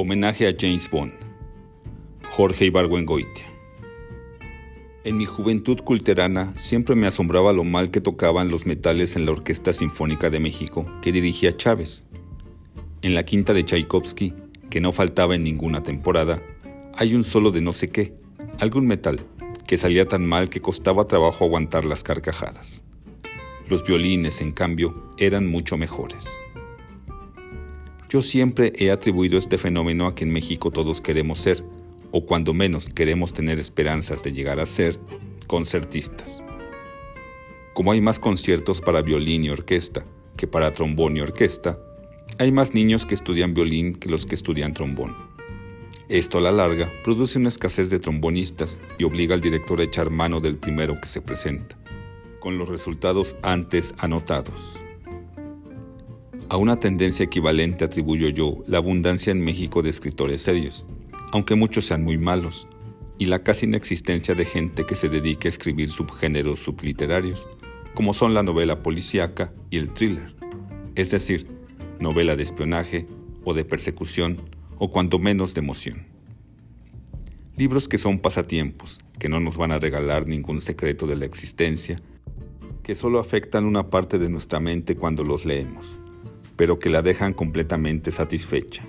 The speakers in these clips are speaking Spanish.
Homenaje a James Bond. Jorge Ibargüengoitia. En mi juventud culterana siempre me asombraba lo mal que tocaban los metales en la Orquesta Sinfónica de México que dirigía Chávez. En la quinta de Tchaikovsky, que no faltaba en ninguna temporada, hay un solo de no sé qué, algún metal, que salía tan mal que costaba trabajo aguantar las carcajadas. Los violines, en cambio, eran mucho mejores. Yo siempre he atribuido este fenómeno a que en México todos queremos ser, o cuando menos queremos tener esperanzas de llegar a ser, concertistas. Como hay más conciertos para violín y orquesta que para trombón y orquesta, hay más niños que estudian violín que los que estudian trombón. Esto a la larga produce una escasez de trombonistas y obliga al director a echar mano del primero que se presenta, con los resultados antes anotados. A una tendencia equivalente atribuyo yo la abundancia en México de escritores serios, aunque muchos sean muy malos, y la casi inexistencia de gente que se dedique a escribir subgéneros subliterarios, como son la novela policíaca y el thriller, es decir, novela de espionaje o de persecución o cuanto menos de emoción. Libros que son pasatiempos, que no nos van a regalar ningún secreto de la existencia, que solo afectan una parte de nuestra mente cuando los leemos pero que la dejan completamente satisfecha.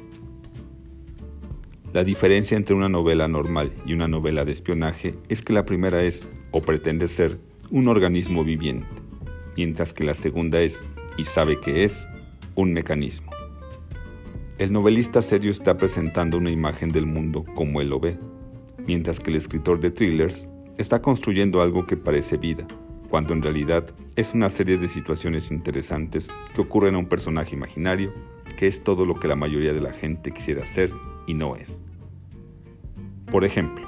La diferencia entre una novela normal y una novela de espionaje es que la primera es, o pretende ser, un organismo viviente, mientras que la segunda es, y sabe que es, un mecanismo. El novelista serio está presentando una imagen del mundo como él lo ve, mientras que el escritor de thrillers está construyendo algo que parece vida, cuando en realidad es una serie de situaciones interesantes que ocurren a un personaje imaginario que es todo lo que la mayoría de la gente quisiera ser y no es. Por ejemplo,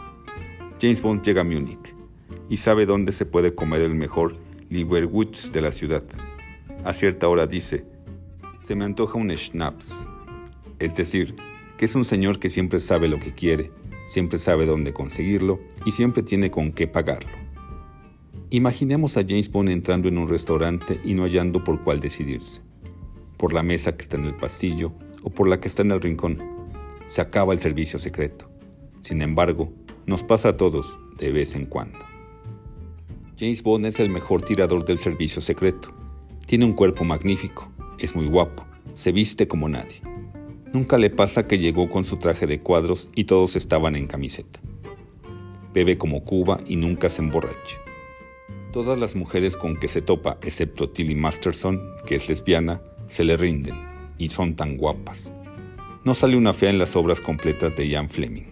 James Bond llega a Múnich y sabe dónde se puede comer el mejor Lieberwurst de la ciudad. A cierta hora dice, se me antoja un Schnaps. Es decir, que es un señor que siempre sabe lo que quiere, siempre sabe dónde conseguirlo y siempre tiene con qué pagarlo. Imaginemos a James Bond entrando en un restaurante y no hallando por cuál decidirse. Por la mesa que está en el pasillo o por la que está en el rincón. Se acaba el servicio secreto. Sin embargo, nos pasa a todos de vez en cuando. James Bond es el mejor tirador del servicio secreto. Tiene un cuerpo magnífico, es muy guapo, se viste como nadie. Nunca le pasa que llegó con su traje de cuadros y todos estaban en camiseta. Bebe como Cuba y nunca se emborracha. Todas las mujeres con que se topa, excepto Tilly Masterson, que es lesbiana, se le rinden y son tan guapas. No sale una fea en las obras completas de Ian Fleming,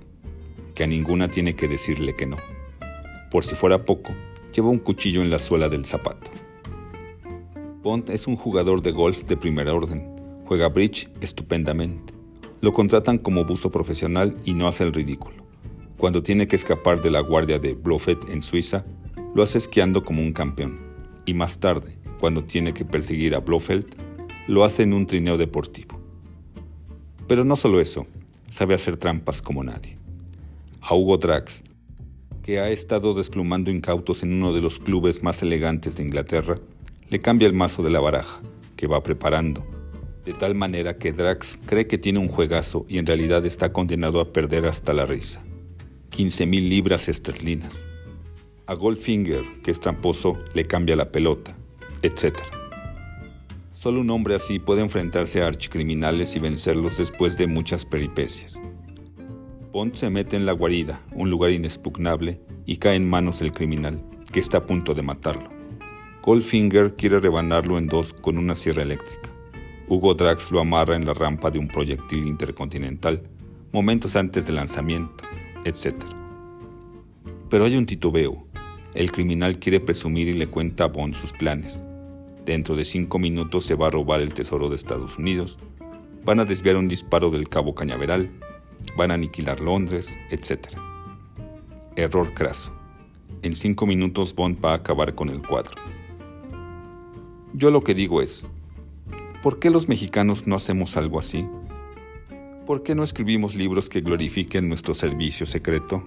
que a ninguna tiene que decirle que no. Por si fuera poco, lleva un cuchillo en la suela del zapato. Bond es un jugador de golf de primer orden, juega bridge estupendamente. Lo contratan como buzo profesional y no hace el ridículo. Cuando tiene que escapar de la guardia de Blofeld en Suiza, lo hace esquiando como un campeón, y más tarde, cuando tiene que perseguir a Blofeld, lo hace en un trineo deportivo. Pero no solo eso, sabe hacer trampas como nadie. A Hugo Drax, que ha estado desplumando incautos en uno de los clubes más elegantes de Inglaterra, le cambia el mazo de la baraja, que va preparando, de tal manera que Drax cree que tiene un juegazo y en realidad está condenado a perder hasta la risa. 15.000 libras esterlinas a Goldfinger, que es tramposo, le cambia la pelota, etc. Solo un hombre así puede enfrentarse a archicriminales y vencerlos después de muchas peripecias. Bond se mete en la guarida, un lugar inexpugnable, y cae en manos del criminal, que está a punto de matarlo. Goldfinger quiere rebanarlo en dos con una sierra eléctrica. Hugo Drax lo amarra en la rampa de un proyectil intercontinental, momentos antes del lanzamiento, etc. Pero hay un titubeo, el criminal quiere presumir y le cuenta a Bond sus planes. Dentro de cinco minutos se va a robar el tesoro de Estados Unidos, van a desviar un disparo del Cabo Cañaveral, van a aniquilar Londres, etc. Error craso. En cinco minutos Bond va a acabar con el cuadro. Yo lo que digo es, ¿por qué los mexicanos no hacemos algo así? ¿Por qué no escribimos libros que glorifiquen nuestro servicio secreto?